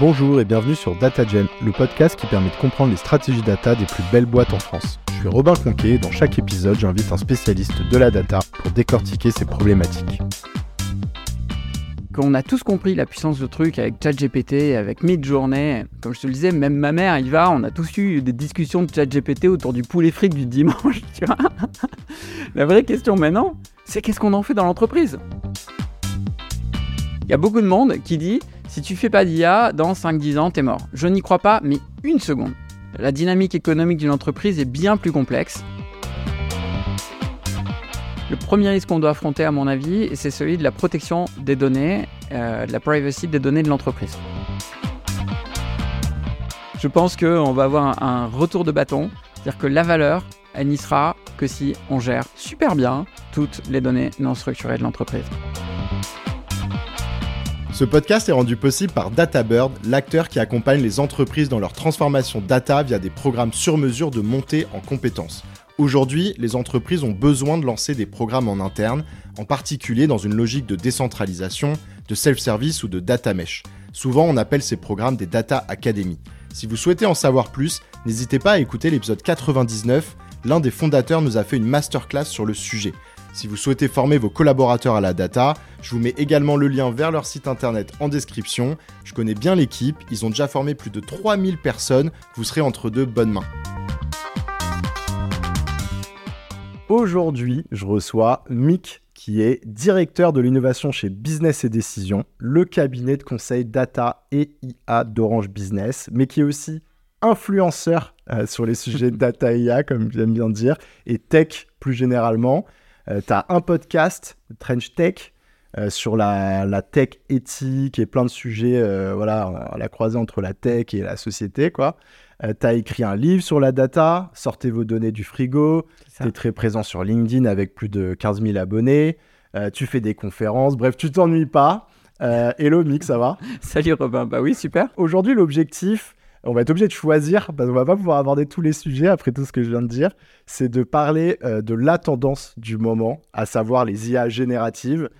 Bonjour et bienvenue sur DataGen, le podcast qui permet de comprendre les stratégies data des plus belles boîtes en France. Je suis Robin Conquet et dans chaque épisode, j'invite un spécialiste de la data pour décortiquer ces problématiques. On a tous compris la puissance du truc avec ChatGPT, avec Midjourney. Comme je te le disais, même ma mère y va. On a tous eu des discussions de ChatGPT autour du poulet frites du dimanche, tu vois. la vraie question maintenant, c'est qu'est-ce qu'on en fait dans l'entreprise? Il y a beaucoup de monde qui dit si tu fais pas d'IA, dans 5-10 ans, t'es mort. Je n'y crois pas, mais une seconde. La dynamique économique d'une entreprise est bien plus complexe. Le premier risque qu'on doit affronter, à mon avis, c'est celui de la protection des données, euh, de la privacy des données de l'entreprise. Je pense qu'on va avoir un, retour de bâton, c'est-à-dire que la valeur, elle n'y sera que si on gère super bien toutes les données non structurées de l'entreprise. Ce podcast est rendu possible par DataBird, l'acteur qui accompagne les entreprises dans leur transformation data via des programmes sur mesure de montée en compétences. Aujourd'hui, les entreprises ont besoin de lancer des programmes en interne, en particulier dans une logique de décentralisation, de self-service ou de data mesh. Souvent, on appelle ces programmes des data academy. Si vous souhaitez en savoir plus, n'hésitez pas à écouter l'épisode 99. L'un des fondateurs nous a fait une masterclass sur le sujet. Si vous souhaitez former vos collaborateurs à la data, je vous mets également le lien vers leur site internet en description. Je connais bien l'équipe, ils ont déjà formé plus de 3000 personnes, vous serez entre de bonnes mains. Aujourd'hui, je reçois Mick, qui est directeur de l'innovation chez Business et Décision, le cabinet de conseil data et IA d'Orange Business, mais qui est aussi influenceur euh, sur les sujets data et IA, comme j'aime bien dire, et tech plus généralement. Euh, tu as un podcast, Trench Tech, euh, sur la, tech éthique et plein de sujets, voilà, à la croisée entre la tech et la société, quoi. Euh, tu as écrit un livre sur la data, sortez vos données du frigo. Tu es très présent sur LinkedIn avec plus de 15 000 abonnés. Euh, tu fais des conférences. Bref, tu t'ennuies pas. Euh, hello Mick, ça va? Salut Robin, bah oui, super. Aujourd'hui, l'objectif, on va être obligé de choisir, parce qu'on va pas pouvoir aborder tous les sujets après tout ce que je viens de dire, c'est de parler de la tendance du moment, à savoir les IA génératives.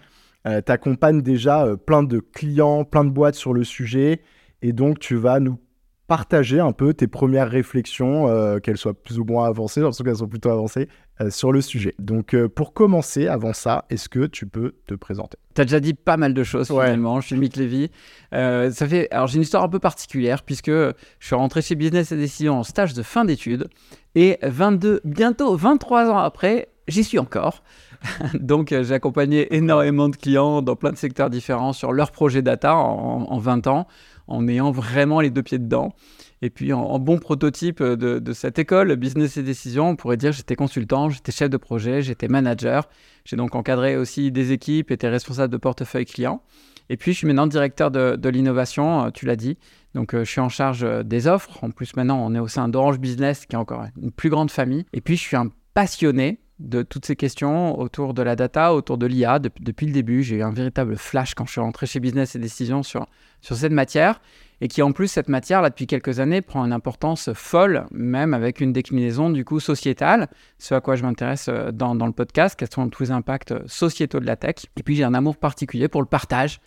tu accompagnes déjà plein de clients, plein de boîtes sur le sujet, et donc tu vas nous partager un peu tes premières réflexions, euh, qu'elles soient plus ou moins avancées, j'ai l'impression qu'elles sont plutôt avancées, euh, sur le sujet. Donc euh, pour commencer, avant ça, est-ce que tu peux te présenter? Tu as déjà dit pas mal de choses finalement, je suis Mick Lévy. ça fait... Alors j'ai une histoire un peu particulière puisque je suis rentré chez Business et Décision en stage de fin d'études et 22, bientôt 23 ans après, j'y suis encore. Donc j'ai accompagné énormément de clients dans plein de secteurs différents sur leurs projets data en, en 20 ans en ayant vraiment les deux pieds dedans. Et puis en, bon prototype de, cette école, Business et Décision, on pourrait dire j'étais consultant, j'étais chef de projet, j'étais manager. J'ai donc encadré aussi des équipes, été responsable de portefeuille client. Et puis je suis maintenant directeur de, l'innovation, euh, tu l'as dit. Donc euh, je suis en charge euh, des offres. En plus maintenant on est au sein d'Orange Business qui est encore une plus grande famille. Et puis je suis un passionné de toutes ces questions autour de la data, autour de l'IA. depuis le début, j'ai eu un véritable flash quand je suis rentré chez Business et Décision sur, sur cette matière. Et qui en plus, cette matière, là, depuis quelques années, prend une importance folle, même avec une déclinaison du coup sociétale, ce à quoi je m'intéresse euh, dans, le podcast, quels sont tous les impacts sociétaux de la tech. Et puis j'ai un amour particulier pour le partage.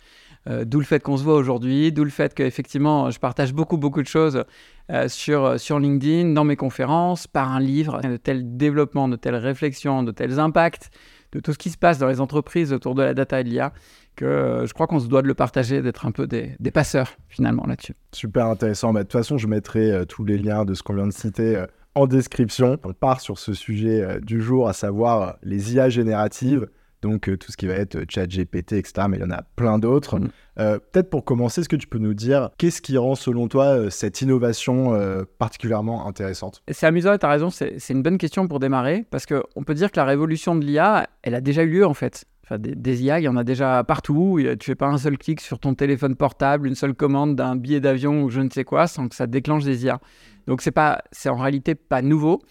Euh, d'où le fait qu'on se voit aujourd'hui, d'où le fait qu'effectivement, je partage beaucoup, beaucoup de choses euh, sur, sur LinkedIn, dans mes conférences, par un livre, de tels développements, de telles réflexions, de tels impacts, de tout ce qui se passe dans les entreprises autour de la data et de l'IA, que je crois qu'on se doit de le partager, d'être un peu des, passeurs finalement là-dessus. Super intéressant. Bah, de toute façon, je mettrai tous les liens de ce qu'on vient de citer en description. On part sur ce sujet du jour, à savoir les IA génératives donc euh, tout ce qui va être euh, chat GPT, etc. Mais il y en a plein d'autres. Mm. Euh, peut-être pour commencer, est-ce que tu peux nous dire qu'est-ce qui rend selon toi cette innovation particulièrement intéressante? C'est amusant, tu as raison, c'est une bonne question pour démarrer, parce qu'on peut dire que la révolution de l'IA, elle a déjà eu lieu en fait. Enfin, des, IA, il y en a déjà partout. Tu fais pas un seul clic sur ton téléphone portable, une seule commande d'un billet d'avion ou je ne sais quoi, sans que ça déclenche des IA. Donc c'est pas, c'est en réalité pas nouveau.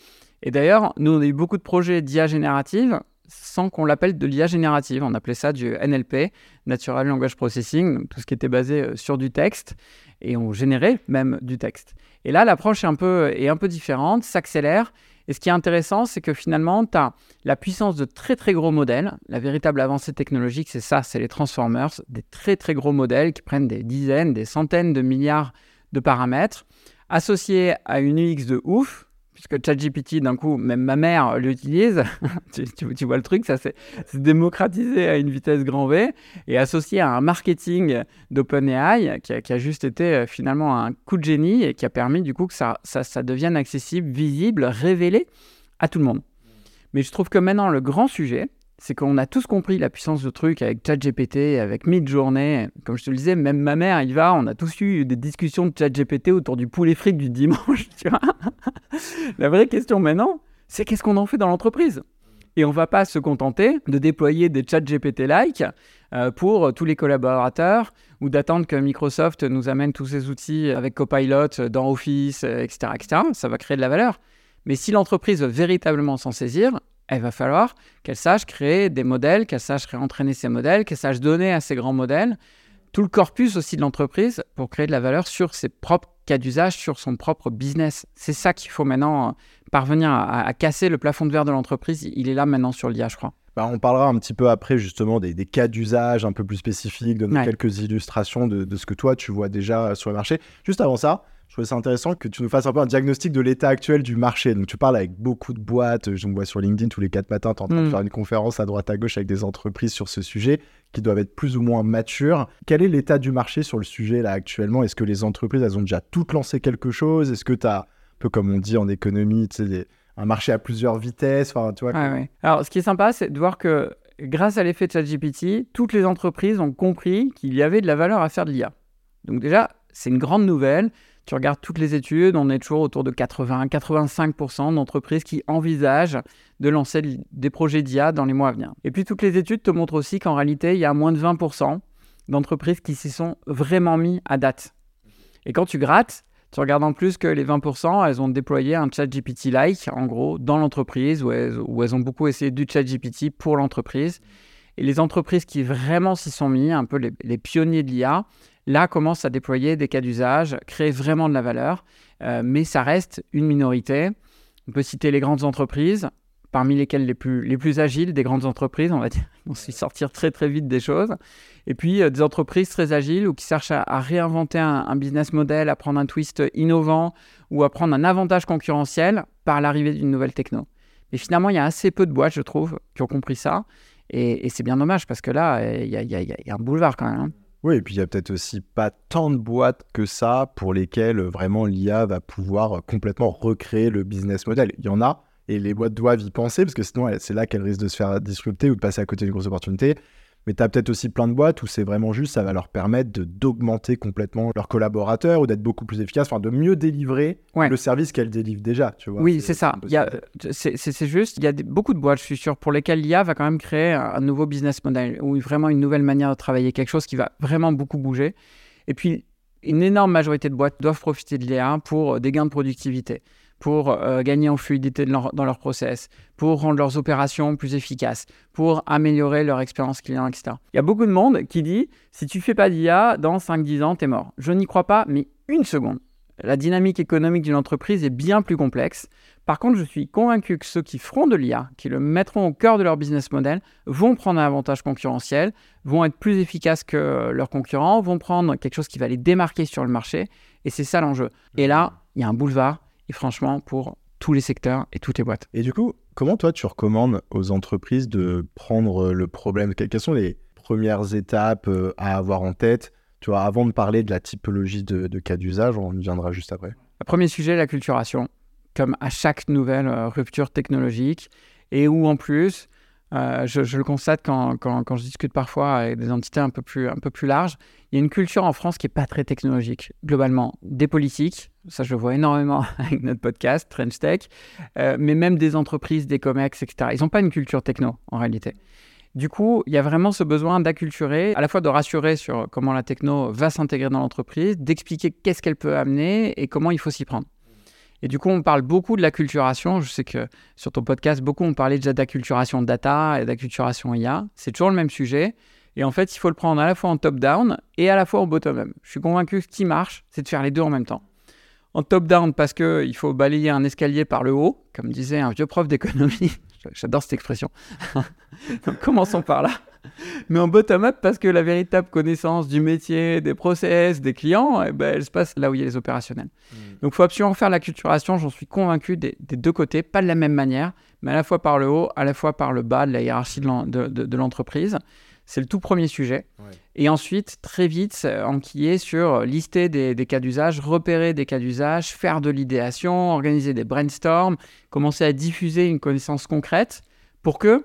Et d'ailleurs, nous on a eu beaucoup de projets d'IA générative sans qu'on l'appelle de l'IA générative. On appelait ça du NLP, Natural Language Processing, tout ce qui était basé euh, sur du texte, et on générait même du texte. Et là, l'approche est un peu, un peu différente, s'accélère, Et ce qui est intéressant, c'est que finalement, tu as la puissance de très très gros modèles. La véritable avancée technologique, c'est ça, c'est les transformers, des très très gros modèles qui prennent des dizaines, des centaines de milliards de paramètres, associés à une UX de ouf, puisque ChatGPT, d'un coup, même ma mère l'utilise. tu, vois le truc, ça s'est démocratisé à une vitesse grand V et associé à un marketing d'OpenAI qui, a juste été euh, finalement un coup de génie et qui a permis du coup que ça devienne accessible, visible, révélé à tout le monde. Mais je trouve que maintenant, le grand sujet, c'est qu'on a tous compris la puissance de truc avec ChatGPT, avec Midjourney. Comme je te le disais, même ma mère y va. On a tous eu des discussions de ChatGPT autour du poulet fric du dimanche. La vraie question maintenant, c'est qu'est-ce qu'on en fait dans l'entreprise? Et on va pas se contenter de déployer des ChatGPT-like euh, pour tous les collaborateurs ou d'attendre que Microsoft nous amène tous ces outils avec Copilot dans Office, etc., etc. Ça va créer de la valeur. Mais si l'entreprise veut véritablement s'en saisir, il va falloir qu'elle sache créer des modèles, qu'elle sache réentraîner ces modèles, qu'elle sache donner à ces grands modèles tout le corpus aussi de l'entreprise pour créer de la valeur sur ses propres cas d'usage, sur son propre business. C'est ça qu'il faut maintenant euh, parvenir à, casser le plafond de verre de l'entreprise. Il est là maintenant sur l'IA, je crois. Bah, on parlera un petit peu après justement des, cas d'usage un peu plus spécifiques, de quelques illustrations de, de, ce que toi tu vois déjà sur le marché. Juste avant ça, je trouvais ça intéressant que tu nous fasses un peu un diagnostic de l'état actuel du marché. Donc, tu parles avec beaucoup de boîtes. Je me vois sur LinkedIn tous les quatre matins, tu es en train de mm. faire une conférence à droite à gauche avec des entreprises sur ce sujet qui doivent être plus ou moins matures. Quel est l'état du marché sur le sujet là actuellement? Est-ce que les entreprises, elles ont déjà toutes lancé quelque chose? Est-ce que tu as, un peu comme on dit en économie, tu sais, un marché à plusieurs vitesses? Enfin, tu vois, Alors, ce qui est sympa, c'est de voir que grâce à l'effet de ChatGPT, toutes les entreprises ont compris qu'il y avait de la valeur à faire de l'IA. Donc déjà, c'est une grande nouvelle. Tu regardes toutes les études, on est toujours autour de 80-85% d'entreprises qui envisagent de lancer des projets d'IA dans les mois à venir. Et puis toutes les études te montrent aussi qu'en réalité, il y a moins de 20% d'entreprises qui s'y sont vraiment mis à date. Et quand tu grattes, tu regardes en plus que les 20%, elles ont déployé un chat GPT-like, en gros, dans l'entreprise, où elles, ont beaucoup essayé du chat GPT pour l'entreprise. Et les entreprises qui vraiment s'y sont mis, un peu les, les pionniers de l'IA, là commence à déployer des cas d'usage, créer vraiment de la valeur, euh, mais ça reste une minorité. On peut citer les grandes entreprises, parmi lesquelles les plus, les plus agiles des grandes entreprises, on va dire, on s'y sortir très très vite des choses. Et puis euh, des entreprises très agiles ou qui cherchent à, réinventer un, business model, à prendre un twist innovant ou à prendre un avantage concurrentiel par l'arrivée d'une nouvelle techno. Mais finalement, il y a assez peu de boîtes, je trouve, qui ont compris ça. Et, c'est bien dommage parce que là, il y, y, a un boulevard quand même. Oui, et puis il y a peut-être aussi pas tant de boîtes que ça pour lesquelles euh, vraiment l'IA va pouvoir euh, complètement recréer le business model. Il y en a, et les boîtes doivent y penser, parce que sinon c'est là qu'elles risquent de se faire disrupter ou de passer à côté d'une grosse opportunité. Mais tu as peut-être aussi plein de boîtes où c'est vraiment juste, ça va leur permettre d'augmenter complètement leurs collaborateurs ou d'être beaucoup plus efficaces, enfin de mieux délivrer le service qu'elles délivrent déjà. Tu vois, oui, c'est ça. C'est juste, il y a beaucoup de boîtes, je suis sûr, pour lesquelles l'IA va quand même créer un, nouveau business model ou vraiment une nouvelle manière de travailler, quelque chose qui va vraiment beaucoup bouger. Et puis, une énorme majorité de boîtes doivent profiter de l'IA pour des gains de productivité pour euh, gagner en fluidité dans leur process, pour rendre leurs opérations plus efficaces, pour améliorer leur expérience client, etc. Il y a beaucoup de monde qui dit si tu fais pas d'IA, dans 5-10 ans, tu es mort. Je n'y crois pas, mais une seconde. La dynamique économique d'une entreprise est bien plus complexe. Par contre, je suis convaincu que ceux qui feront de l'IA, qui le mettront au cœur de leur business model, vont prendre un avantage concurrentiel, vont être plus efficaces que leurs concurrents, vont prendre quelque chose qui va les démarquer sur le marché. Et c'est ça l'enjeu. Et là, il y a un boulevard franchement pour tous les secteurs et toutes les boîtes. Et du coup, comment toi tu recommandes aux entreprises de prendre le problème? Quelles sont les premières étapes euh, à avoir en tête? Tu vois, avant de parler de la typologie de, cas d'usage, on y viendra juste après. Le premier sujet, la culturation, comme à chaque nouvelle euh, rupture technologique, et où en plus, euh, je, le constate quand, je discute parfois avec des entités un peu plus, un peu plus larges. Il y a une culture en France qui n'est pas très technologique, globalement. Des politiques, ça je le vois énormément avec notre podcast, Trench euh, mais même des entreprises, des comex, etc. Ils n'ont pas une culture techno, en réalité. Du coup, il y a vraiment ce besoin d'acculturer, à la fois de rassurer sur comment la techno va s'intégrer dans l'entreprise, d'expliquer qu'est-ce qu'elle peut amener et comment il faut s'y prendre. Et du coup, on parle beaucoup de l'acculturation. Je sais que sur ton podcast, beaucoup ont parlé déjà d'acculturation data et d'acculturation IA. C'est toujours le même sujet. Et en fait, il faut le prendre à la fois en top-down et à la fois en bottom-up. Je suis convaincu que ce qui marche, c'est de faire les deux en même temps. en top-down parce qu'il faut balayer un escalier par le haut, comme disait un vieux prof d'économie. J'adore cette expression. Donc, commençons par là. Mais en bottom-up parce que la véritable connaissance du métier, des process, des clients, eh ben, elle se passe là où il y a les opérationnels. Hmm. Donc il faut absolument faire la culturation, j'en suis convaincu, des, deux côtés, pas de la même manière, mais à la fois par le haut, à la fois par le bas de la hiérarchie de l'entreprise. C'est le tout premier sujet. Et ensuite, très vite, enquiller sur lister des, cas d'usage, repérer des cas d'usage, faire de l'idéation, organiser des brainstorms, commencer à diffuser une connaissance concrète pour que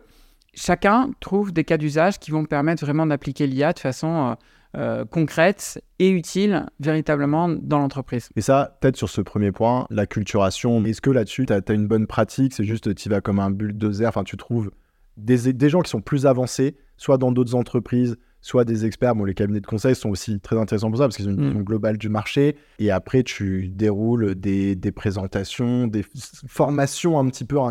chacun trouve des cas d'usage qui vont permettre vraiment d'appliquer l'IA de façon euh, euh, concrète et utile véritablement dans l'entreprise. Et ça, peut-être sur ce premier point, la culturation, est-ce que là-dessus, tu as, une bonne pratique? C'est juste, tu vas comme un bulldozer, enfin, tu trouves des, des gens qui sont plus avancés soit dans d'autres entreprises, soit des experts. Bon, les cabinets de conseil sont aussi très intéressants pour ça parce qu'ils ont une mm. vision globale du marché. Et après, tu déroules des, présentations, des formations un petit peu à,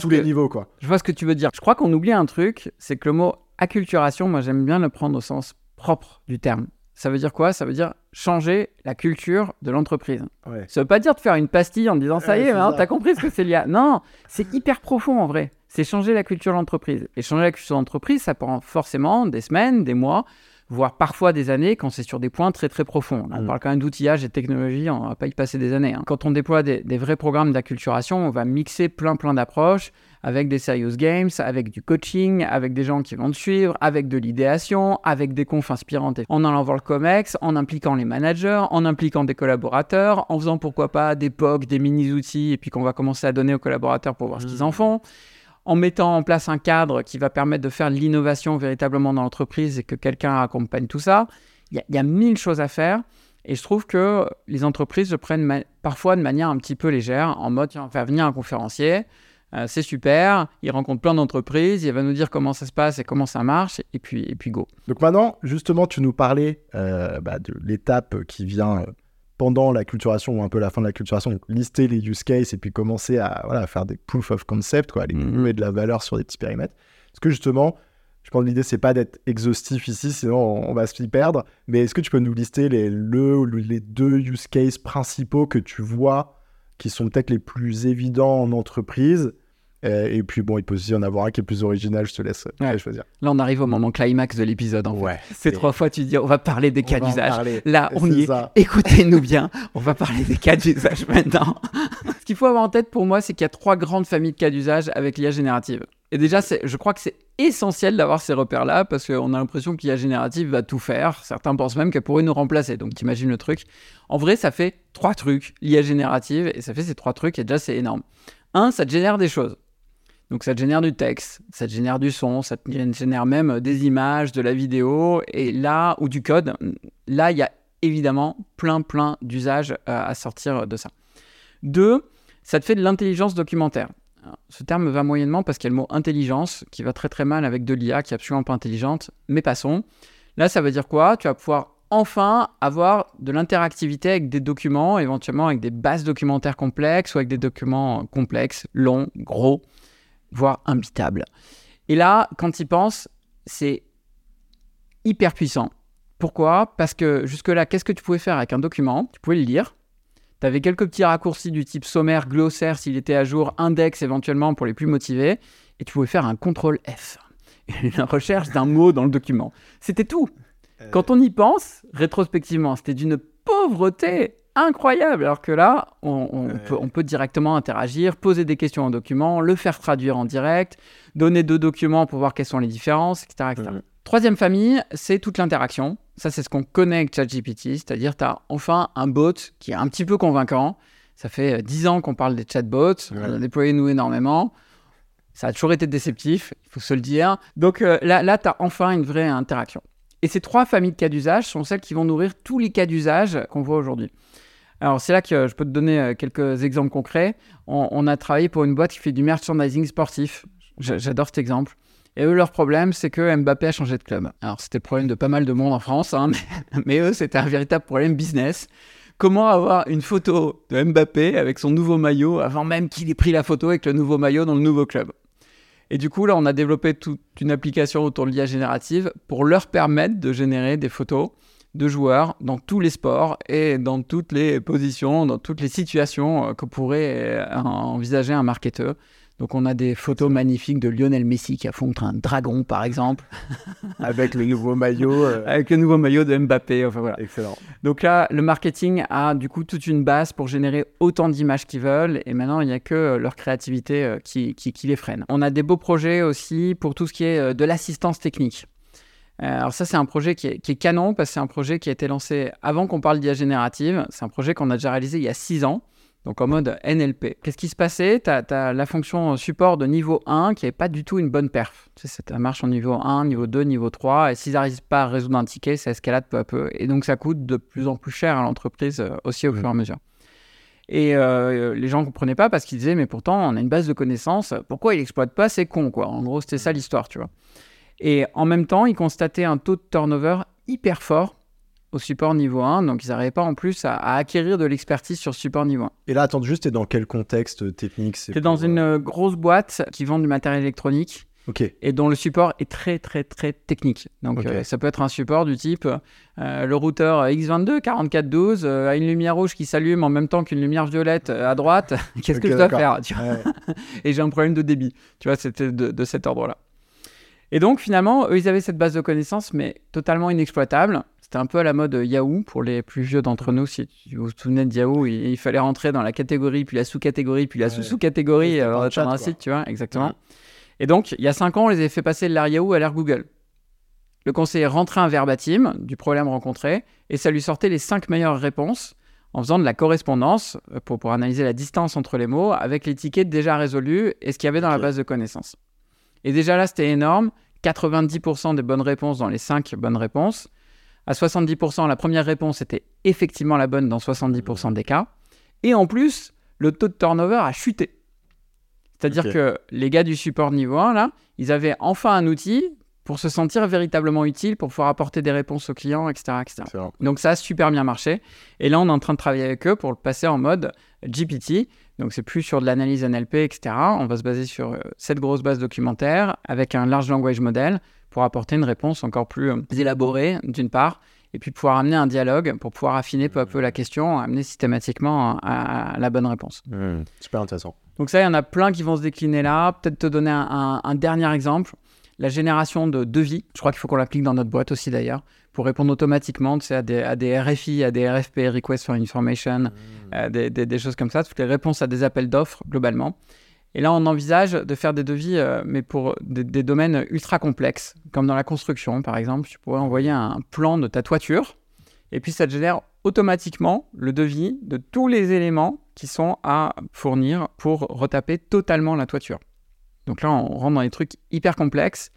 tous les niveaux. Quoi. Je vois ce que tu veux dire. Je crois qu'on oublie un truc, c'est que le mot acculturation, moi j'aime bien le prendre au sens propre du terme. Ça veut dire quoi? Ça veut dire changer la culture de l'entreprise. Ça veut pas dire de faire une pastille en disant ça y est, t'as compris ce que c'est l'IA. Non, c'est hyper profond en vrai c'est changer la culture de l'entreprise. Et changer la culture de l'entreprise, ça prend forcément des semaines, des mois, voire parfois des années quand c'est sur des points très très profonds. on mm. parle quand même d'outillage et de technologie, on va pas y passer des années. Hein. Quand on déploie des, vrais programmes d'acculturation, on va mixer plein plein d'approches avec des serious games, avec du coaching, avec des gens qui vont te suivre, avec de l'idéation, avec des confs inspirantes, en allant voir le COMEX, en impliquant les managers, en impliquant des collaborateurs, en faisant pourquoi pas des POC, des mini-outils, et puis qu'on va commencer à donner aux collaborateurs pour voir ce qu'ils en mm. font en mettant en place un cadre qui va permettre de faire de l'innovation véritablement dans l'entreprise et que quelqu'un accompagne tout ça. Il y, a mille choses à faire. Et je trouve que les entreprises le prennent parfois de manière un petit peu légère, en mode, on va venir un conférencier, euh, c'est super, il rencontre plein d'entreprises, il va nous dire comment ça se passe et comment ça marche, et puis, et puis go. Donc maintenant, justement, tu nous parlais euh, bah, de l'étape qui vient euh, pendant la culturation ou un peu la fin de la culturation, lister les use cases et puis commencer à voilà, faire des proof of concept, quoi, aller mmh. de la valeur sur des petits périmètres. Parce que justement, je pense que l'idée, c'est pas d'être exhaustif ici, sinon on, va s'y perdre. Mais est-ce que tu peux nous lister les, le, les deux use cases principaux que tu vois qui sont peut-être les plus évidents en entreprise et puis bon, il peut aussi y en avoir un qui est plus original, je te laisse choisir. Là, on arrive au moment climax de l'épisode. En ouais, C'est trois fois, tu dis, on va parler des cas d'usage. Là, on y est. Écoutez-nous bien, on va parler des cas d'usage maintenant. Ce qu'il faut avoir en tête pour moi, c'est qu'il y a trois grandes familles de cas d'usage avec l'IA générative. Et déjà, je crois que c'est essentiel d'avoir ces repères-là parce qu'on a l'impression que l'IA générative va tout faire. Certains pensent même qu'elle pourrait nous remplacer. Donc, t'imagines le truc. En vrai, ça fait trois trucs, l'IA générative, et ça fait ces trois trucs, et déjà, c'est énorme. Un, ça te génère des choses. Donc ça te génère du texte, ça te génère du son, ça te génère même des images, de la vidéo, et là, ou du code, là, il y a évidemment plein, plein d'usages euh, à sortir de ça. Deux, ça te fait de l'intelligence documentaire. ce terme va moyennement parce qu'il y a le mot intelligence qui va très très mal avec de l'IA qui est absolument pas intelligente, mais passons. Là, ça veut dire quoi? Tu vas pouvoir enfin avoir de l'interactivité avec des documents, éventuellement avec des bases documentaires complexes ou avec des documents complexes, longs, gros voire imbitable. Et là, quand il pense, c'est hyper puissant. Pourquoi? Parce que jusque-là, qu'est-ce que tu pouvais faire avec un document? Tu pouvais le lire. Tu avais quelques petits raccourcis du type sommaire, glossaire s'il était à jour, index éventuellement pour les plus motivés. Et tu pouvais faire un contrôle F, une recherche d'un mot dans le document. C'était tout. Euh. Quand on y pense, rétrospectivement, c'était d'une pauvreté incroyable. Alors que là, on, peut, directement interagir, poser des questions en document, le faire traduire en direct, donner deux documents pour voir quelles sont les différences, etc. Troisième famille, c'est toute l'interaction. Ça, c'est ce qu'on connaît avec ChatGPT, c'est-à-dire tu as enfin un bot qui est un petit peu convaincant. Ça fait euh, dix ans qu'on parle des chatbots, on a déployé nous énormément. Ça a toujours été déceptif, il faut se le dire. Donc euh, là, là tu as enfin une vraie interaction. Et ces trois familles de cas d'usage sont celles qui vont nourrir tous les cas d'usage qu'on voit aujourd'hui. Alors, c'est là que je peux te donner euh, quelques exemples concrets. On, a travaillé pour une boîte qui fait du merchandising sportif. J'adore cet exemple. Et eux, leur problème, c'est que Mbappé a changé de club. Alors, c'était le problème de pas mal de monde en France, hein, mais, eux, c'était un véritable problème business. Comment avoir une photo de Mbappé avec son nouveau maillot avant même qu'il ait pris la photo avec le nouveau maillot dans le nouveau club? Et du coup, là, on a développé toute une application autour de l'IA générative pour leur permettre de générer des photos de joueurs dans tous les sports et dans toutes les positions, dans toutes les situations euh, que pourrait euh, envisager un marketeur. Donc on a des photos magnifiques de Lionel Messi qui affronte un dragon par exemple. Avec le nouveau maillot. Euh. Avec le nouveau maillot de Mbappé. Enfin voilà. Excellent. Donc là, le marketing a du coup toute une base pour générer autant d'images qu'ils veulent. Et maintenant, il n'y a que leur créativité qui, qui, qui les freine. On a des beaux projets aussi pour tout ce qui est de l'assistance technique. Euh, alors ça, c'est un projet qui est, canon parce que c'est un projet qui a été lancé avant qu'on parle d'IA générative. C'est un projet qu'on a déjà réalisé il y a 6 ans, donc en mode NLP. Qu'est-ce qui se passait? Tu as, la fonction support de niveau 1 qui n'est pas du tout une bonne perf. Tu sais, ça marche en niveau 1, niveau 2, niveau 3, et s'ils n'arrivent pas à résoudre un ticket, ça escalade peu à peu. Et donc ça coûte de plus en plus cher à l'entreprise euh, aussi au fur et à mesure. Et euh, les gens ne comprenaient pas parce qu'ils disaient, mais pourtant, on a une base de connaissances, pourquoi il n'exploite pas C'est con, quoi. En gros, c'était ça l'histoire, tu vois. Et en même temps, ils constataient un taux de turnover hyper fort au support niveau 1, donc ils n'arrivaient pas en plus à, acquérir de l'expertise sur support niveau 1. Et là, attends, juste, es dans quel contexte technique? C'est dans une euh, grosse boîte qui vend du matériel électronique. Et dont le support est très très très technique. Donc euh, ça peut être un support du type euh, le routeur X22 4412 a une lumière rouge qui s'allume en même temps qu'une lumière violette à droite. Qu'est-ce que je dois faire Et j'ai un problème de débit. Tu vois, c'était de cet ordre-là. Et donc finalement, eux, ils avaient cette base de connaissances, mais totalement inexploitable. C'était un peu à la mode Yahoo pour les plus vieux d'entre nous. Si vous vous souvenez de Yahoo, il, fallait rentrer dans la catégorie, puis la sous-catégorie, puis la sous-sous-catégorie avant d'atteindre un site, tu vois, exactement. Et donc, il y a cinq ans, on les avait fait passer de l'ère Yahoo à l'ère Google. Le conseiller rentrait un verbatim du problème rencontré et ça lui sortait les cinq meilleures réponses en faisant de la correspondance euh, pour, pour analyser la distance entre les mots avec l'étiquette déjà résolue et ce qu'il y avait dans la base de connaissances. Et déjà là, c'était énorme. 90% des bonnes réponses dans les 5 bonnes réponses. À 70%, la première réponse était effectivement la bonne dans 70% des cas. Et en plus, le taux de turnover a chuté. C'est-à-dire que les gars du support niveau 1, là, ils avaient enfin un outil pour se sentir véritablement utile, pour pouvoir apporter des réponses aux clients, etc. etc. Donc ça a super bien marché. Et là, on est en train de travailler avec eux pour le passer en mode GPT. Donc c'est plus sur de l'analyse NLP, etc. On va se baser sur euh, cette grosse base documentaire avec un large language model pour apporter une réponse encore plus euh, élaborée, d'une part, et puis pouvoir amener un dialogue pour pouvoir affiner peu à peu la question, amener systématiquement à, la bonne réponse. Mmh, super intéressant. Donc ça, il y en a plein qui vont se décliner là. Peut-être te donner un dernier exemple la génération de devis. Je crois qu'il faut qu'on l'applique dans notre boîte aussi d'ailleurs, pour répondre automatiquement à, des, à des RFI, à des RFP, Request for Information, mmh. euh, des, choses comme ça, toutes les réponses à des appels d'offres globalement. Et là, on envisage de faire des devis, euh, mais pour des, domaines ultra complexes, comme dans la construction par exemple. Tu pourrais envoyer un plan de ta toiture, et puis ça te génère automatiquement le devis de tous les éléments qui sont à fournir pour retaper totalement la toiture. Donc là, on rentre dans des trucs hyper complexes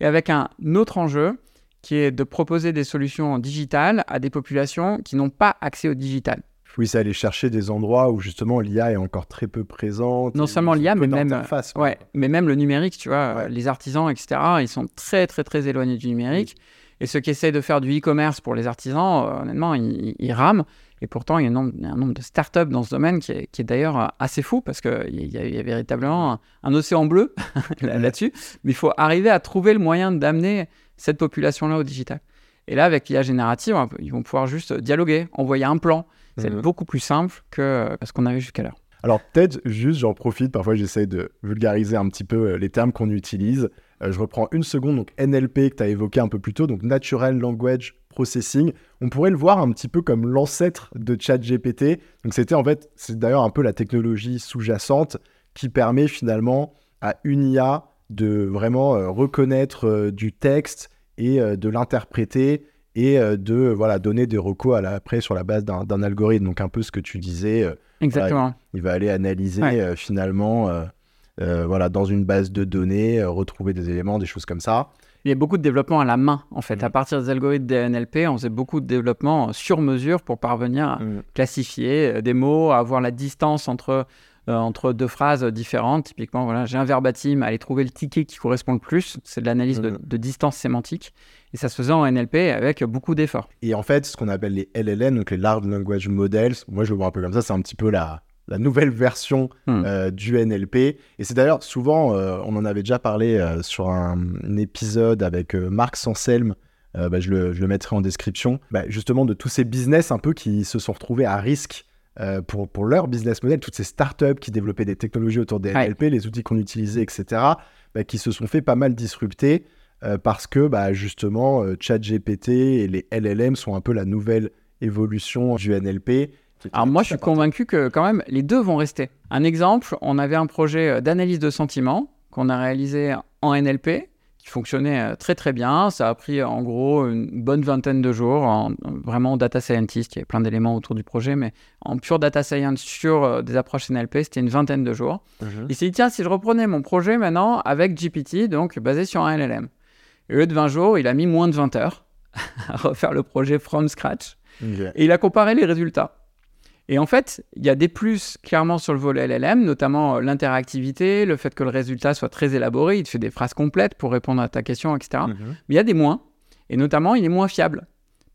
et avec un autre enjeu qui est de proposer des solutions digitales à des populations qui n'ont pas accès au digital. Oui, c'est aller chercher des endroits où justement l'IA est encore très peu présente. Non seulement l'IA, mais même, ouais, mais même le numérique, tu vois, les artisans, etc., ils sont très, très, très éloignés du numérique. Et ceux qui essayent de faire du e-commerce pour les artisans, euh, honnêtement, ils, rament. Et pourtant, il y a un nombre, de startups dans ce domaine qui est, d'ailleurs euh, assez fou parce qu'il y, y a véritablement un, océan bleu là-dessus. Mais il faut arriver à trouver le moyen d'amener cette population-là au digital. Et là, avec l'IA générative, ils vont pouvoir juste dialoguer, envoyer un plan. C'est mhm. beaucoup plus simple que ce qu'on avait jusqu'à l'heure. Alors peut-être juste, j'en profite, parfois j'essaie de vulgariser un petit peu euh, les termes qu'on utilise. Euh, je reprends une seconde, donc NLP que tu as évoqué un peu plus tôt, donc Natural Language Processing. On pourrait le voir un petit peu comme l'ancêtre de ChatGPT. Donc c'était en fait, c'est d'ailleurs un peu la technologie sous-jacente qui permet finalement à une IA de vraiment euh, reconnaître euh, du texte et de l'interpréter et de voilà donner des recos à la, après sur la base d'un algorithme. Donc un peu ce que tu disais. Exactement. il va aller analyser finalement euh, voilà, dans une base de données, euh, retrouver des éléments, des choses comme ça. Il y a beaucoup de développement à la main, en fait. À mm. partir des algorithmes des NLP, on faisait beaucoup de développement sur mesure pour parvenir à mm. classifier euh, des mots, à avoir la distance entre, entre deux phrases différentes. Typiquement, voilà, j'ai un verbatim, aller trouver le ticket qui correspond le plus. C'est de l'analyse de, de, distance sémantique. Et ça se faisait en NLP avec beaucoup d'efforts. Et en fait, ce qu'on appelle les LLM, donc les Large Language Models, moi je le vois un peu comme ça, c'est un petit peu la, la nouvelle version hmm. euh, du NLP. Et c'est d'ailleurs souvent, euh, on en avait déjà parlé euh, sur un, épisode avec Marc Sanselme bah, je, le, mettrai en description, bah, justement de tous ces business un peu qui se sont retrouvés à risque pour, pour leur business model, toutes ces startups qui développaient des technologies autour des NLP, les outils qu'on utilisait, etc., bah, qui se sont fait pas mal disrupter parce que bah, justement ChatGPT et les LLM sont un peu la nouvelle évolution du NLP alors moi, je suis convaincu que quand même, les deux vont rester. Un exemple, on avait un projet euh, d'analyse de sentiments qu'on a réalisé en NLP, qui fonctionnait euh, très très bien. Ça a pris en gros une bonne vingtaine de jours, en, vraiment data scientist, il y avait plein d'éléments autour du projet, mais en pure data science sur euh, des approches NLP, c'était une vingtaine de jours. Mhm. Il s'est dit, tiens, si je reprenais mon projet maintenant avec GPT, donc basé sur un LLM. Et au lieu de 20 jours, il a mis moins de 20 heures à refaire le projet from scratch. Et il a comparé les résultats. Et en fait, il y a des plus clairement sur le volet LLM, notamment euh, l'interactivité, le fait que le résultat soit très élaboré, il te fait des phrases complètes pour répondre à ta question, etc. Mhm. Mais il y a des moins, et notamment il est moins fiable.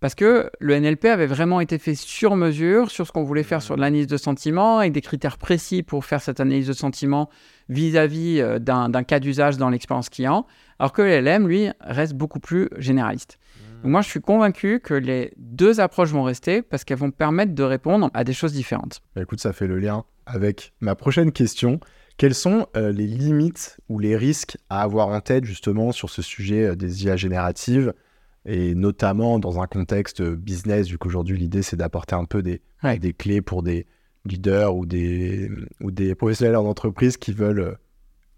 Parce que le NLP avait vraiment été fait sur mesure, sur ce qu'on voulait faire sur l'analyse de sentiments, avec des critères précis pour faire cette analyse de sentiments vis-à-vis euh, d'un cas d'usage dans l'expérience client, alors que le LLM, lui, reste beaucoup plus généraliste moi, je suis convaincu que les deux approches vont rester parce qu'elles vont permettre de répondre à des choses différentes. Bah, écoute, ça fait le lien avec ma prochaine question. Quelles sont euh, les limites ou les risques à avoir en tête justement sur ce sujet euh, des IA génératives et notamment dans un contexte business, vu qu'aujourd'hui l'idée c'est d'apporter un peu des, des clés pour des leaders ou des, ou des professionnels en entreprise qui veulent euh,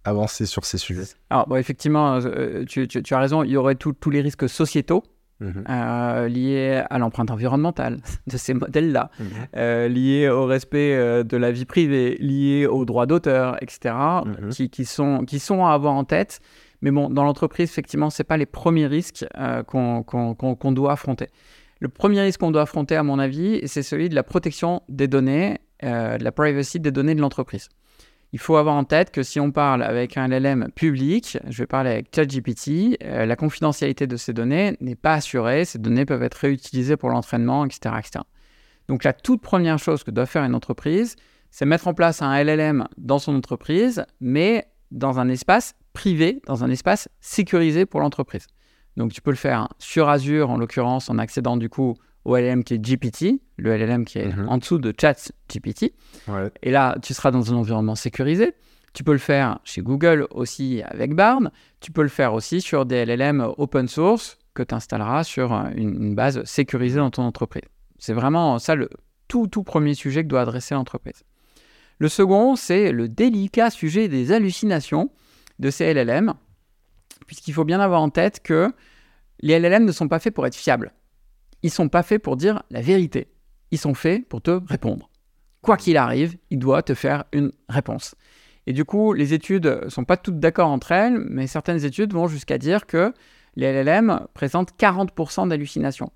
avancer sur ces sujets? Alors, bon, effectivement, tu, tu, as raison, il y aurait tous les risques sociétaux Mhm. Euh, lié à l'empreinte environnementale de ces modèles-là, mhm. euh, lié au respect euh, de la vie privée, lié aux droits d'auteur, etc., mhm. qui, qui, sont, qui sont à avoir en tête. Mais bon, dans l'entreprise, effectivement, ce pas les premiers risques qu'on doit affronter. Le premier risque qu'on doit affronter, à mon avis, c'est celui de la protection des données, de la privacy des données de l'entreprise il faut avoir en tête que si on parle avec un LLM public, je vais parler avec ChatGPT, euh, la confidentialité de ces données n'est pas assurée, ces données peuvent être réutilisées pour l'entraînement, etc., etc. Donc la toute première chose que doit faire une entreprise, c'est mettre en place un LLM dans son entreprise, mais dans un espace privé, dans un espace sécurisé pour l'entreprise. Donc tu peux le faire sur Azure, en l'occurrence, en accédant du coup au LLM qui est GPT, le LLM qui est mhm. en dessous de ChatGPT. Ouais. Et là, tu seras dans un environnement sécurisé. Tu peux le faire chez Google aussi avec Bard. Tu peux le faire aussi sur des LLM open source que tu installeras sur une, base sécurisée dans ton entreprise. C'est vraiment ça le tout, tout premier sujet que doit adresser l'entreprise. Le second, c'est le délicat sujet des hallucinations de ces LLM, puisqu'il faut bien avoir en tête que les LLM ne sont pas faits pour être fiables ils sont pas faits pour dire la vérité. Ils sont faits pour te répondre. Quoi qu'il arrive, il doit te faire une réponse. Et du coup, les études sont pas toutes d'accord entre elles, mais certaines études vont jusqu'à dire que les LLM présentent 40% d'hallucinations.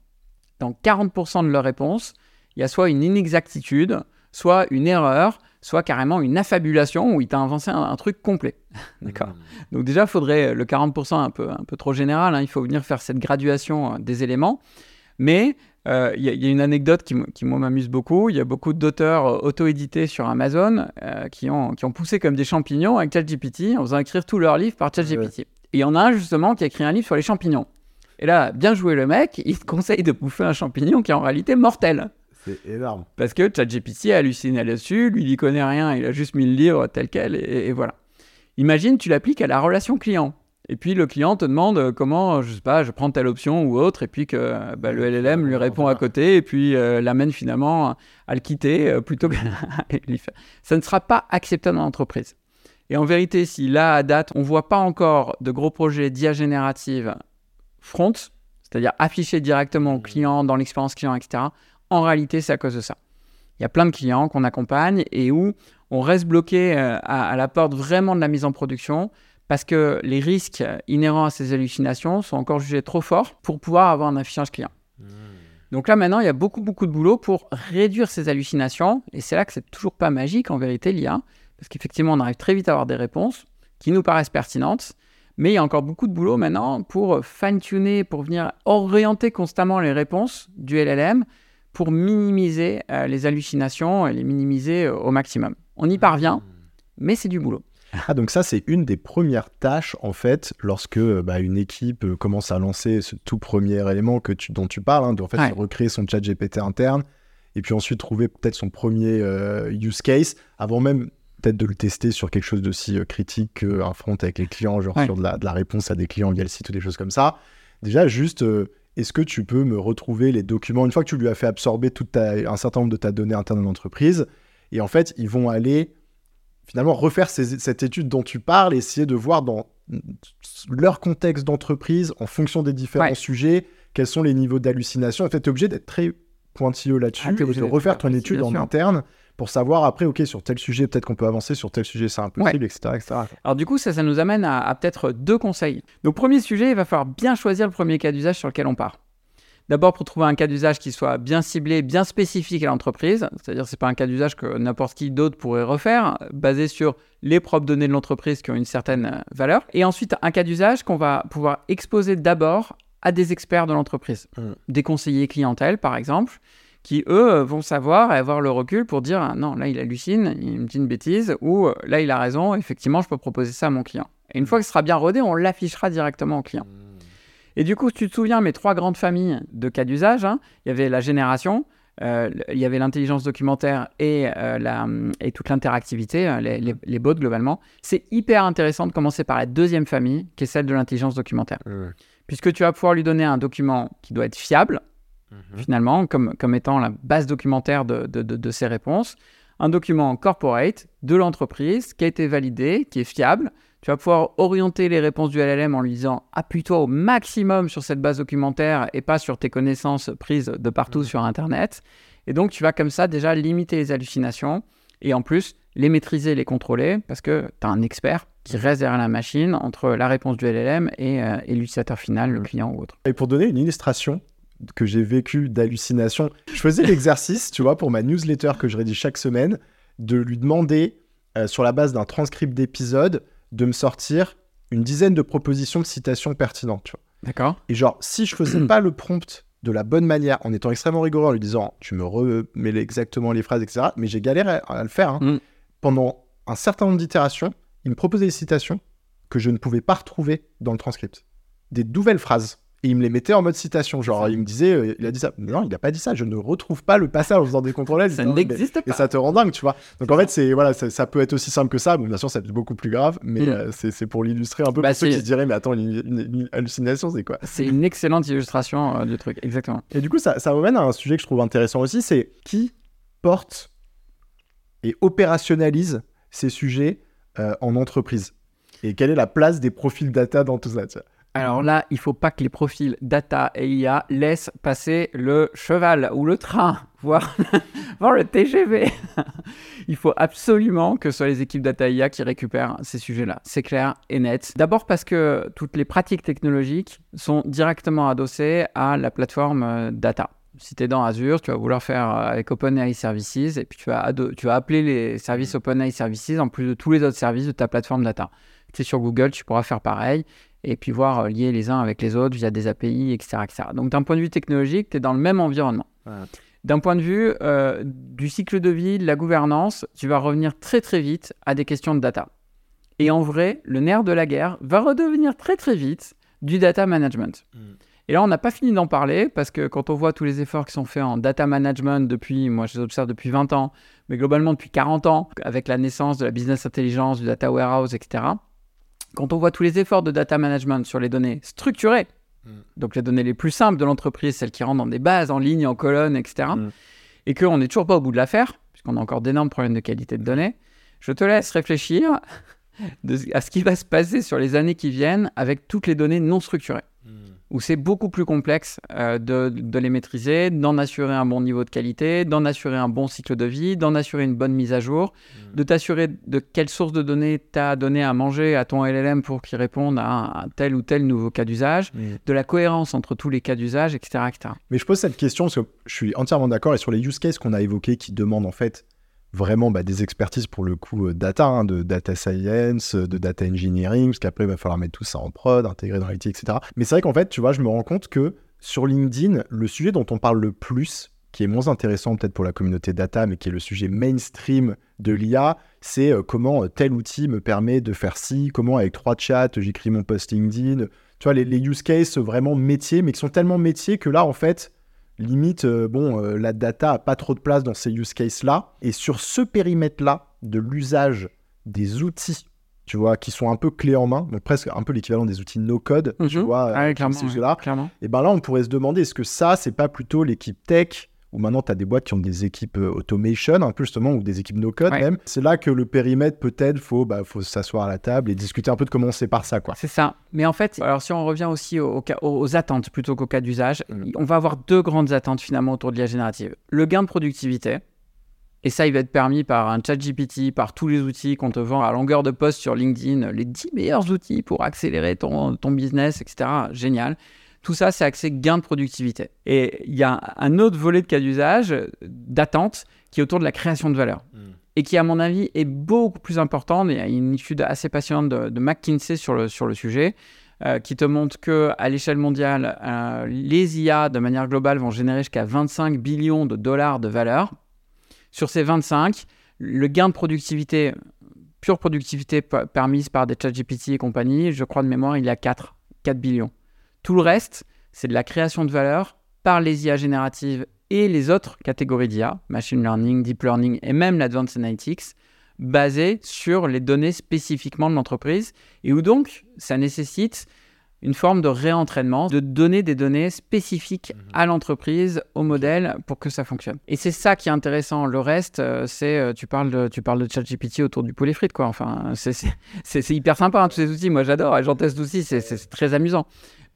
Dans 40% de leurs réponses, il y a soit une inexactitude, soit une erreur, soit carrément une affabulation où il t'a inventé un, truc complet. D'accord mmh. Donc déjà, il faudrait le 40% un peu, un peu trop général, hein. il faut venir faire cette graduation euh, des éléments. Mais euh, il y, a une anecdote qui, qui m'amuse beaucoup. Il y a beaucoup d'auteurs euh, auto-édités sur Amazon euh, qui, ont, qui ont poussé comme des champignons avec ChatGPT en faisant écrire tous leurs livres par ChatGPT. Et il y en a un justement qui a écrit un livre sur les champignons. Et là, bien joué le mec, il te conseille de bouffer un champignon qui est en réalité mortel. C'est énorme. Parce que ChatGPT a halluciné là-dessus, lui il n'y connaît rien, il a juste mis le livre tel quel, et voilà. Imagine, tu l'appliques à la relation client. Et puis le client te demande euh, comment, je sais pas, je prends telle option ou autre, et puis que bah, le LLM lui répond à côté, et puis euh, l'amène finalement à le quitter euh, plutôt que lui faire. Ça ne sera pas acceptable dans l'entreprise. Et en vérité, si là, à date, on ne voit pas encore de gros projets d'IA générative front, c'est-à-dire affichés directement au mmh. client, dans l'expérience client, etc., en réalité, c'est à cause de ça. Il y a plein de clients qu'on accompagne et où on reste bloqué à la porte vraiment de la mise en production parce que les risques inhérents à ces hallucinations sont encore jugés trop forts pour pouvoir avoir un affichage client. Hmm. Donc là maintenant, il y a beaucoup beaucoup de boulot pour réduire ces hallucinations, et c'est là que c'est toujours pas magique en vérité l'IA, parce qu'effectivement on arrive très vite à avoir des réponses qui nous paraissent pertinentes, mais il y a encore beaucoup de boulot maintenant pour fine-tuner, pour venir orienter constamment les réponses du LLM pour minimiser euh, les hallucinations et les minimiser euh, au maximum. On y parvient, hmm. Mais c'est du boulot. Ah, donc ça, c'est une des premières tâches, en fait, lorsque bah, une équipe euh, commence à lancer ce tout premier élément que tu, dont tu parles, hein, de en fait, recréer son chat GPT interne, et puis ensuite trouver peut-être son premier euh, use case, avant même peut-être de le tester sur quelque chose d'aussi euh, critique qu'un front avec les clients, genre sur de la, de la, réponse à des clients via le site ou des choses comme ça. Déjà, juste, est-ce que tu peux me retrouver les documents, une fois que tu lui as fait absorber tout un certain nombre de ta donnée interne de l'entreprise, et en fait, ils vont aller finalement refaire cette étude dont tu parles, essayer de voir dans leur contexte d'entreprise, en fonction des différents sujets, quels sont les niveaux d'hallucination. En fait, tu es obligé d'être très pointilleux là-dessus ah, et de refaire ton étude en interne pour savoir après, OK, sur tel sujet, peut-être qu'on peut avancer, sur tel sujet, c'est impossible, etc., etc., Alors du coup, ça, ça nous amène à, à peut-être deux conseils. Donc premier sujet, il va falloir bien choisir le premier cas d'usage sur lequel on part. D'abord pour trouver un cas d'usage qui soit bien ciblé, bien spécifique à l'entreprise, c'est-à-dire c'est pas un cas d'usage que n'importe qui d'autre pourrait refaire, basé sur les propres données de l'entreprise qui ont une certaine euh, valeur. Et ensuite un cas d'usage qu'on va pouvoir exposer d'abord à des experts de l'entreprise, mmh. des conseillers clientèle par exemple, qui eux vont savoir et avoir le recul pour dire ah non là il hallucine, il me dit une bêtise ou là il a raison, effectivement je peux proposer ça à mon client. Et une fois que ce sera bien rodé, on l'affichera directement au client. Mmh. Et du coup, tu te souviens, mes trois grandes familles de cas d'usage, hein, il y avait la génération, euh, il y avait l'intelligence documentaire et, euh, la, et toute l'interactivité, euh, les, les, bots globalement. C'est hyper intéressant de commencer par la deuxième famille, qui est celle de l'intelligence documentaire. Puisque tu vas pouvoir lui donner un document qui doit être fiable, mhm. finalement, comme, comme étant la base documentaire de, de, de, de ses réponses. Un document corporate de l'entreprise qui a été validé, qui est fiable, tu vas pouvoir orienter les réponses du LLM en lui disant appuie-toi au maximum sur cette base documentaire et pas sur tes connaissances prises de partout mmh. sur Internet. Et donc, tu vas comme ça déjà limiter les hallucinations et en plus les maîtriser, les contrôler parce que tu as un expert qui reste derrière la machine entre la réponse du LLM et, euh, l'utilisateur final, le mmh. client ou autre. Et pour donner une illustration que j'ai vécue d'hallucination, je faisais l'exercice, tu vois, pour ma newsletter que je rédige chaque semaine, de lui demander, euh, sur la base d'un transcript d'épisode, de me sortir une dizaine de propositions de citations pertinentes, tu vois. D'accord. Et genre, si je faisais pas le prompt de la bonne manière, en étant extrêmement rigoureux, en lui disant, tu me remets exactement les phrases, etc., mais j'ai galéré à, le faire, hein. mm. pendant un certain nombre d'itérations, il me proposait des citations que je ne pouvais pas retrouver dans le transcript. Des nouvelles phrases et il me les mettait en mode citation. Genre, il me disait, euh, il a dit ça. Non, il n'a pas dit ça. Je ne retrouve pas le passage en faisant des contrôles. Ça n'existe pas. Et ça te rend dingue, tu vois. Donc, en fait, c'est voilà, ça, peut être aussi simple que ça. Bon, bien sûr, ça peut être beaucoup plus grave, mais mm. euh, c'est pour l'illustrer un peu bah, pour ceux qui se diraient, mais attends, une, hallucination, c'est quoi? C'est une excellente illustration euh, du truc, exactement. Et du coup, ça, ça m'amène à un sujet que je trouve intéressant aussi c'est qui porte et opérationnalise ces sujets en entreprise? Et quelle est la place des profils data dans tout ça alors là, il faut pas que les profils data et IA laissent passer le cheval ou le train, voire, le TGV. il faut absolument que ce soit les équipes data IA qui récupèrent ces sujets-là. C'est clair et net. D'abord parce que toutes les pratiques technologiques sont directement adossées à la plateforme euh, data. Si tu es dans Azure, tu vas vouloir faire euh, avec OpenAI Services et puis tu vas, tu vas appeler les services mmh. OpenAI Services en plus de tous les autres services de ta plateforme data. Tu es sur Google, tu pourras faire pareil et puis voir euh, lier les uns avec les autres via des API, etc. etc. Donc d'un point de vue technologique, tu es dans le même environnement. D'un point de vue euh, du cycle de vie, de la gouvernance, tu vas revenir très très vite à des questions de data. Et en vrai, le nerf de la guerre va redevenir très très vite du data management. Hmm. Et là, on n'a pas fini d'en parler parce que quand on voit tous les efforts qui sont faits en data management depuis, moi je les observe depuis 20 ans, mais globalement depuis 40 ans, avec la naissance de la business intelligence, du data warehouse, etc., quand on voit tous les efforts de data management sur les données structurées, mm. donc les données les plus simples de l'entreprise, celles qui rentrent dans des bases en ligne, en colonne, etc., mm. et qu'on n'est toujours pas au bout de l'affaire, puisqu'on a encore d'énormes problèmes de qualité de données, je te laisse réfléchir à ce qui va se passer sur les années qui viennent avec toutes les données non structurées où c'est beaucoup plus complexe euh, de, les maîtriser, d'en assurer un bon niveau de qualité, d'en assurer un bon cycle de vie, d'en assurer une bonne mise à jour, mmh. de t'assurer de quelle source de données tu as donné à manger à ton LLM pour qu'il réponde à, un, tel ou tel nouveau cas d'usage, mmh. de la cohérence entre tous les cas d'usage, etc., etc. Mais je pose cette question parce que je suis entièrement d'accord et sur les use cases qu'on a évoqués qui demandent en fait vraiment bah, des expertises pour le coup euh, data, hein, de data science, euh, de data engineering, parce qu'après il va falloir mettre tout ça en prod, intégrer dans l'IT, etc. Mais c'est vrai qu'en fait, tu vois, je me rends compte que sur LinkedIn, le sujet dont on parle le plus, qui est moins intéressant peut-être pour la communauté data, mais qui est le sujet mainstream de l'IA, c'est euh, comment tel outil me permet de faire ci, comment avec trois chats, j'écris mon post LinkedIn. Tu vois, les, use cases vraiment métiers, mais qui sont tellement métiers que là, en fait, limite, euh, bon, la data a pas trop de place dans ces use cases-là. Et sur ce périmètre-là de l'usage des outils tu vois, qui sont un peu clés en main, donc presque un peu l'équivalent des outils no-code, tu mhm. vois, ah clairement, là Et ben là, on pourrait se demander, est-ce que ça, c'est pas plutôt l'équipe tech ou maintenant tu as des boîtes qui ont des équipes euh, automation, un peu justement, ou des équipes no-code même. C'est là que le périmètre, peut-être, faut, bah, faut s'asseoir à la table et discuter un peu de comment on sépare ça. quoi. C'est ça. Mais en fait, alors si on revient aussi aux, aux, attentes plutôt qu'au cas d'usage, mm. on va avoir deux grandes attentes finalement autour de l'IA générative. Le gain de productivité, et ça, il va être permis par un chat GPT, par tous les outils qu'on te vend à longueur de poste sur LinkedIn, les 10 meilleurs outils pour accélérer ton, ton business, etc. Génial. Tout ça, c'est accès gain de productivité. Et il y a un autre volet de cas d'usage, d'attente, qui est autour de la création de valeur. Hmm. Et qui, à mon avis, est beaucoup plus important. Il y a une étude assez passionnante de, McKinsey sur le, sur le sujet. Euh, qui te montre que à l'échelle mondiale, euh, les IA de manière globale vont générer jusqu'à 25 billions de dollars de valeur. Sur ces 25, le gain de productivité, pure productivité permise par des ChatGPT et compagnie, je crois de mémoire, il y a 4, 4 billions. Tout le reste, c'est de la création de valeur par les IA génératives et les autres catégories d'IA, machine learning, deep learning et même l'advanced analytics, basées sur les données spécifiquement de l'entreprise et où donc ça nécessite une forme de réentraînement, de donner des données spécifiques mhm. à l'entreprise, au modèle, pour que ça fonctionne. Et c'est ça qui est intéressant. Le reste, euh, c'est, euh, tu parles de, tu parles de ChatGPT autour du poulet frites, quoi. Enfin, c'est hyper sympa, hein, tous ces outils. Moi, j'adore, j'en teste aussi, c'est très amusant.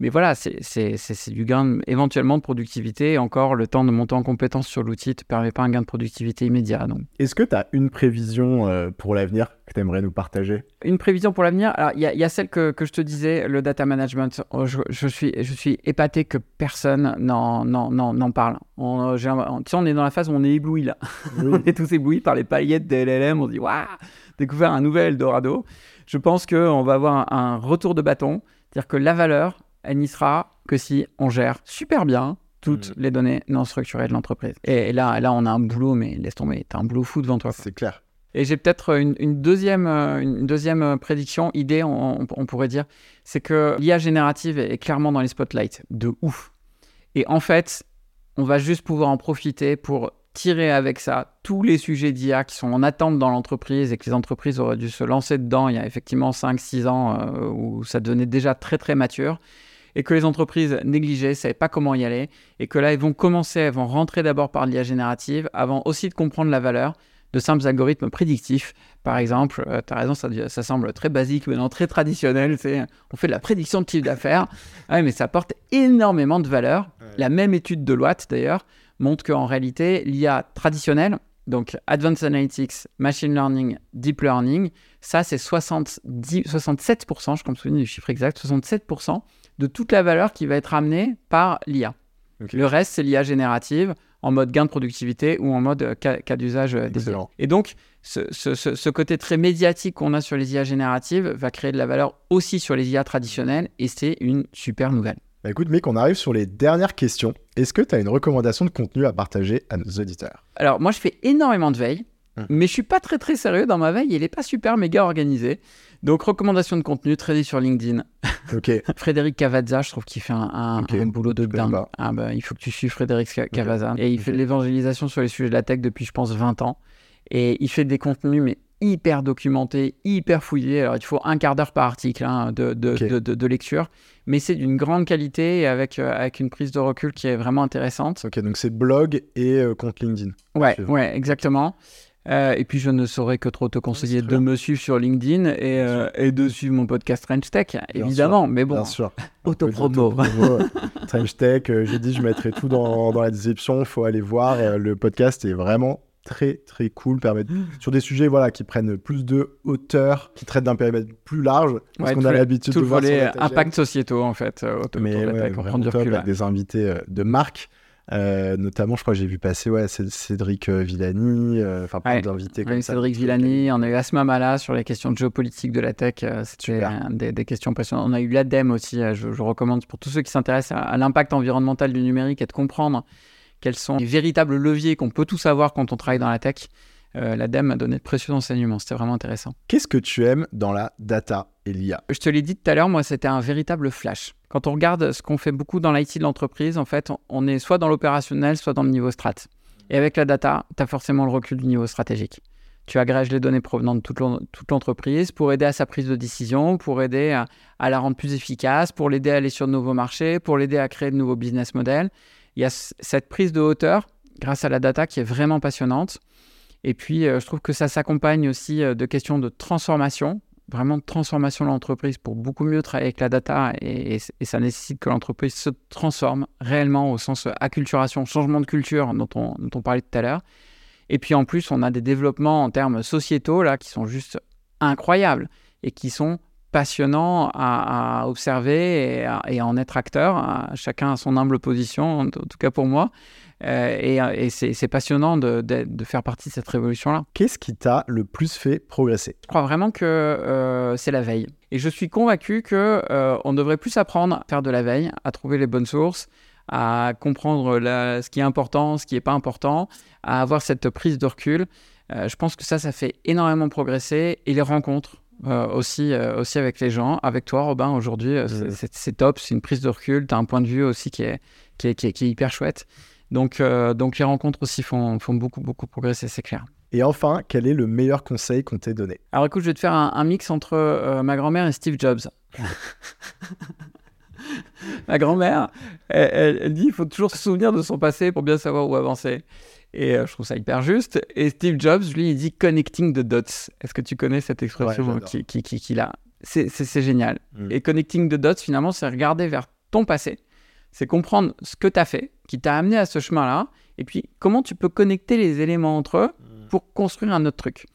Mais voilà, c'est du gain éventuellement de productivité. encore, le temps de monter en compétence sur l'outil ne te permet pas un gain de productivité immédiat. Est-ce que tu as une prévision euh, pour l'avenir que tu aimerais nous partager? Une prévision pour l'avenir? Alors, il y, y, a celle que, que, je te disais, le data management. Oh, je, suis, je suis épaté que personne n'en parle. On, on, on est dans la phase où on est ébloui là. on est tous éblouis par les paillettes des LLM. On dit, waouh, découvert un nouvel Eldorado. Je pense qu'on va avoir un, un retour de bâton. C'est-à-dire que la valeur, elle n'y sera que si on gère super bien toutes mm. les données non structurées de l'entreprise. Et, là, là, on a un boulot, mais laisse tomber, t'as un boulot fou devant toi. C'est clair. Et j'ai peut-être une, deuxième, une deuxième euh, prédiction, idée, on, pourrait dire, c'est que l'IA générative est clairement dans les spotlights, de ouf. Et en fait, on va juste pouvoir en profiter pour tirer avec ça tous les sujets d'IA qui sont en attente dans l'entreprise et que les entreprises auraient dû se lancer dedans il y a effectivement 5-6 ans euh, où ça devenait déjà très très mature et que les entreprises négligeaient, ne savaient pas comment y aller, et que là, elles vont commencer, elles vont rentrer d'abord par l'IA générative, avant aussi de comprendre la valeur de simples algorithmes prédictifs. Par exemple, euh, tu as raison, ça, ça, semble très basique, mais non, très traditionnel. C'est, on fait de la prédiction de chiffre d'affaires, ouais, mais ça apporte énormément de valeur. La même étude de Loite, d'ailleurs, montre qu'en réalité, l'IA traditionnelle, donc Advanced Analytics, Machine Learning, Deep Learning, ça c'est 70, 67%, je me souviens du chiffre exact, 67% de toute la valeur qui va être amenée par l'IA. Le reste, c'est l'IA générative en mode gain de productivité ou en mode cas, d'usage euh, des Et donc, ce, côté très médiatique qu'on a sur les IA génératives va créer de la valeur aussi sur les IA traditionnelles et c'est une super nouvelle. Bah écoute, mec, on arrive sur les dernières questions. Est-ce que tu as une recommandation de contenu à partager à nos auditeurs? Alors, moi, je fais énormément de veille, hum. mais je suis pas très très sérieux dans ma veille. Il n'est pas super méga organisé. Donc, recommandation de contenu, dit sur LinkedIn. Ok. Frédéric Cavazza, je trouve qu'il fait un, boulot de dingue. Ah bah, il faut que tu suives Frédéric Cavazza. Et il fait l'évangélisation sur les sujets de la tech depuis, je pense, 20 ans. Et il fait des contenus, mais hyper documentés, hyper fouillés. Alors, il faut un quart d'heure par article hein, de, de, de, lecture. Mais c'est d'une grande qualité et avec, euh, avec une prise de recul qui est vraiment intéressante. Ok, donc c'est blog et euh, compte LinkedIn. Ouais, ouais, exactement. Euh, et puis, je ne saurais que trop te conseiller de me suivre sur LinkedIn et, euh, et, de suivre mon podcast Trench Tech, évidemment. Mais bon, autopromo. Trench Tech, euh, j'ai dit, je mettrai tout dans, dans la description. Il faut aller voir. le podcast est vraiment très, très cool. Permet, sur des sujets voilà, qui prennent plus de hauteur, qui traitent d'un périmètre plus large. Parce qu'on a l'habitude de voir. Tout le impact sociétaux, en fait. Mais ouais, avec des invités de marque. Euh, notamment, je crois que j'ai vu passer ouais, Cédric euh, Villani, euh, enfin plein d'invités. Oui, Cédric Villani, on a eu Asma Mala sur les questions de géopolitique de la tech. C'était des, des, questions passionnantes. On a eu l'ADEME aussi, je, recommande pour tous ceux qui s'intéressent à, l'impact environnemental du numérique et de comprendre quels sont les véritables leviers qu'on peut tous avoir quand on travaille dans la tech. Euh, L'ADEME m'a donné de précieux enseignements, c'était vraiment intéressant. Qu'est-ce que tu aimes dans la data et l'IA Je te l'ai dit tout à l'heure, moi c'était un véritable flash. Quand on regarde ce qu'on fait beaucoup dans l'IT de l'entreprise, en fait, on est soit dans l'opérationnel, soit dans le niveau strat. Et avec la data, tu as forcément le recul du niveau stratégique. Tu agrèges les données provenant de toute l'entreprise pour aider à sa prise de décision, pour aider à, la rendre plus efficace, pour l'aider à aller sur de nouveaux marchés, pour l'aider à créer de nouveaux business models. Il y a cette prise de hauteur grâce à la data qui est vraiment passionnante. Et puis, euh, je trouve que ça s'accompagne aussi euh, de questions de transformation, vraiment de transformation de l'entreprise pour beaucoup mieux travailler avec la data. Et, ça nécessite que l'entreprise se transforme réellement au sens acculturation, changement de culture dont on, dont on parlait tout à l'heure. Et puis en plus, on a des développements en termes sociétaux là qui sont juste incroyables et qui sont passionnants à, observer et, à, en être acteur, chacun à son humble position, en, tout cas pour moi. Euh, et, c'est passionnant de, faire partie de cette révolution-là. Qu'est-ce qui t'a le plus fait progresser? Je crois vraiment que euh, c'est la veille. Et je suis convaincu qu'on euh, on devrait plus apprendre à faire de la veille, à trouver les bonnes sources, à comprendre ce qui est important, ce qui n'est pas important, à avoir cette prise de recul. je pense que ça, ça fait énormément progresser. Et les rencontres, aussi, aussi avec les gens. Avec toi, Robin, aujourd'hui, mmh. c'est top. C'est une prise de recul. Tu as un point de vue aussi qui est, qui est, qui est hyper chouette. Donc, euh, donc les rencontres aussi font, font beaucoup, beaucoup progresser, c'est clair. Et enfin, quel est le meilleur conseil qu'on t'ait donné? Alors écoute, je vais te faire un, mix entre euh, ma grand-mère et Steve Jobs. ma grand-mère, elle, dit qu'il faut toujours se souvenir de son passé pour bien savoir où avancer. Et euh, je trouve ça hyper juste. Et Steve Jobs, lui, il dit connecting the dots. Est-ce que tu connais cette expression qu'il qui, qui, a C'est génial. Mm. Et connecting the dots, finalement, c'est regarder vers ton passé c'est comprendre ce que tu as fait, qui t'a amené à ce chemin-là, et puis comment tu peux connecter les éléments entre eux mmh. pour construire un autre truc?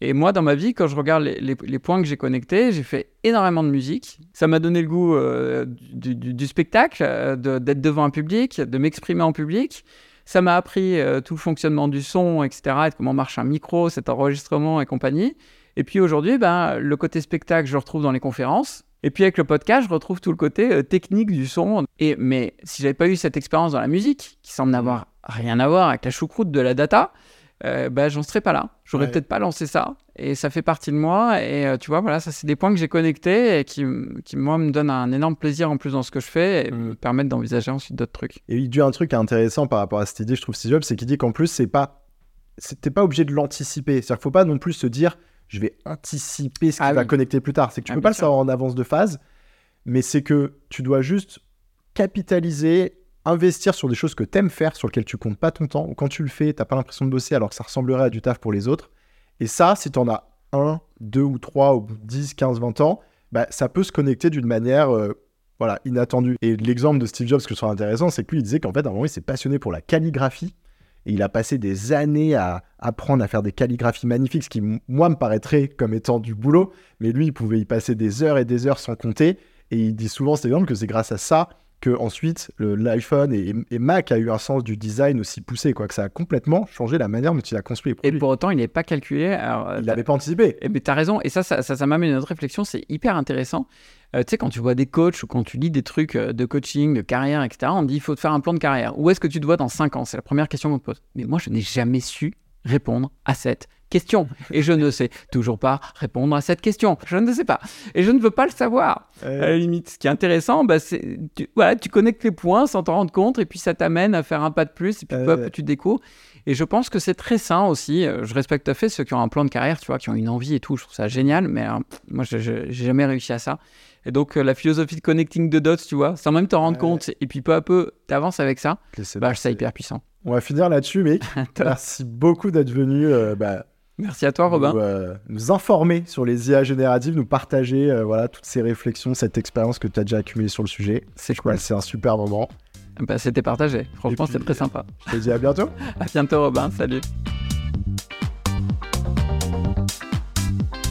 Et moi, dans ma vie, quand je regarde les, points que j'ai connectés, j'ai fait énormément de musique. Ça m'a donné le goût euh, du, spectacle, euh, d'être devant un public, de m'exprimer en public. Ça m'a appris euh, tout le fonctionnement du son, etc., et comment marche un micro, cet enregistrement et compagnie. Et puis aujourd'hui, ben, le côté spectacle, je le retrouve dans les conférences. Et puis avec le podcast, je retrouve tout le côté euh, technique du son. Et, mais si j'avais pas eu cette expérience dans la musique, qui semble n'avoir rien à voir avec la choucroute de la data, euh, bah, j'en serais pas là. J'aurais peut-être pas lancé ça. Et ça fait partie de moi. Et euh, tu vois, voilà, ça, c'est des points que j'ai connectés et qui, qui, moi, me donnent un énorme plaisir en plus dans ce que je fais et mm. me permettent d'envisager ensuite d'autres trucs. Et il dit un truc intéressant par rapport à cette idée, je trouve, Steve Jobs, c'est qu'il dit qu'en plus, c'est pas. T'es pas obligé de l'anticiper. C'est-à-dire qu'il faut pas non plus se dire, je vais anticiper ce qui ah va connecter plus tard. C'est que tu ah, peux pas le savoir en avance de phase mais c'est que tu dois juste capitaliser, investir sur des choses que tu aimes faire, sur lesquelles tu comptes pas ton temps, ou quand tu le fais, tu n'as pas l'impression de bosser alors que ça ressemblerait à du taf pour les autres. Et ça, si tu en as un, deux ou trois, ou 10, 15, 20 ans, bah, ça peut se connecter d'une manière euh, voilà, inattendue. Et l'exemple de Steve Jobs que je trouve intéressant, c'est que lui, il disait qu'en fait, à un moment, il s'est passionné pour la calligraphie. Et il a passé des années à apprendre à faire des calligraphies magnifiques, ce qui, moi, me paraîtrait comme étant du boulot. Mais lui, il pouvait y passer des heures et des heures sans compter. Et il dit souvent cet exemple que c'est grâce à ça que ensuite l'iPhone et, Mac a eu un sens du design aussi poussé, quoi, que ça a complètement changé la manière dont il a construit les produits. Et pour autant, il n'est pas calculé. Alors, il n'avait pas anticipé. Et, mais tu as raison, et ça, ça, ça, m'amène à une autre réflexion, c'est hyper intéressant. Euh, tu sais, quand tu vois des coachs ou quand tu lis des trucs euh, de coaching, de carrière, etc., on dit il faut te faire un plan de carrière. Où est-ce que tu te vois dans 5 ans? C'est la première question qu'on te pose. Mais moi, je n'ai jamais su répondre à cette question. Et je ne sais toujours pas répondre à cette question. Je ne sais pas. Et je ne veux pas le savoir. À la limite, ce qui est intéressant, bah, c'est tu, voilà, tu connectes les points sans t'en rendre compte et puis ça t'amène à faire un pas de plus et puis peu tu découvres. Et je pense que c'est très sain aussi. Euh, je respecte tout à fait ceux qui ont un plan de carrière, tu vois, qui ont une envie et tout. Je trouve ça génial, mais euh, moi, je n'ai jamais réussi à ça. Et donc, euh, la philosophie de connecting the dots, tu vois, sans même t'en rendre compte, et puis peu à peu, tu avances avec ça, bah, c'est hyper puissant. On va finir là-dessus, mec. Merci beaucoup d'être venu bah, Merci à toi, Robin. Nous, euh, nous, informer sur les IA génératives, nous partager euh, voilà, toutes ces réflexions, cette expérience que tu as déjà accumulée sur le sujet. C'est cool. C'est un super moment. Bah, C'était partagé. Franchement, c'était très sympa. Je te dis à bientôt. à bientôt, Robin. Salut.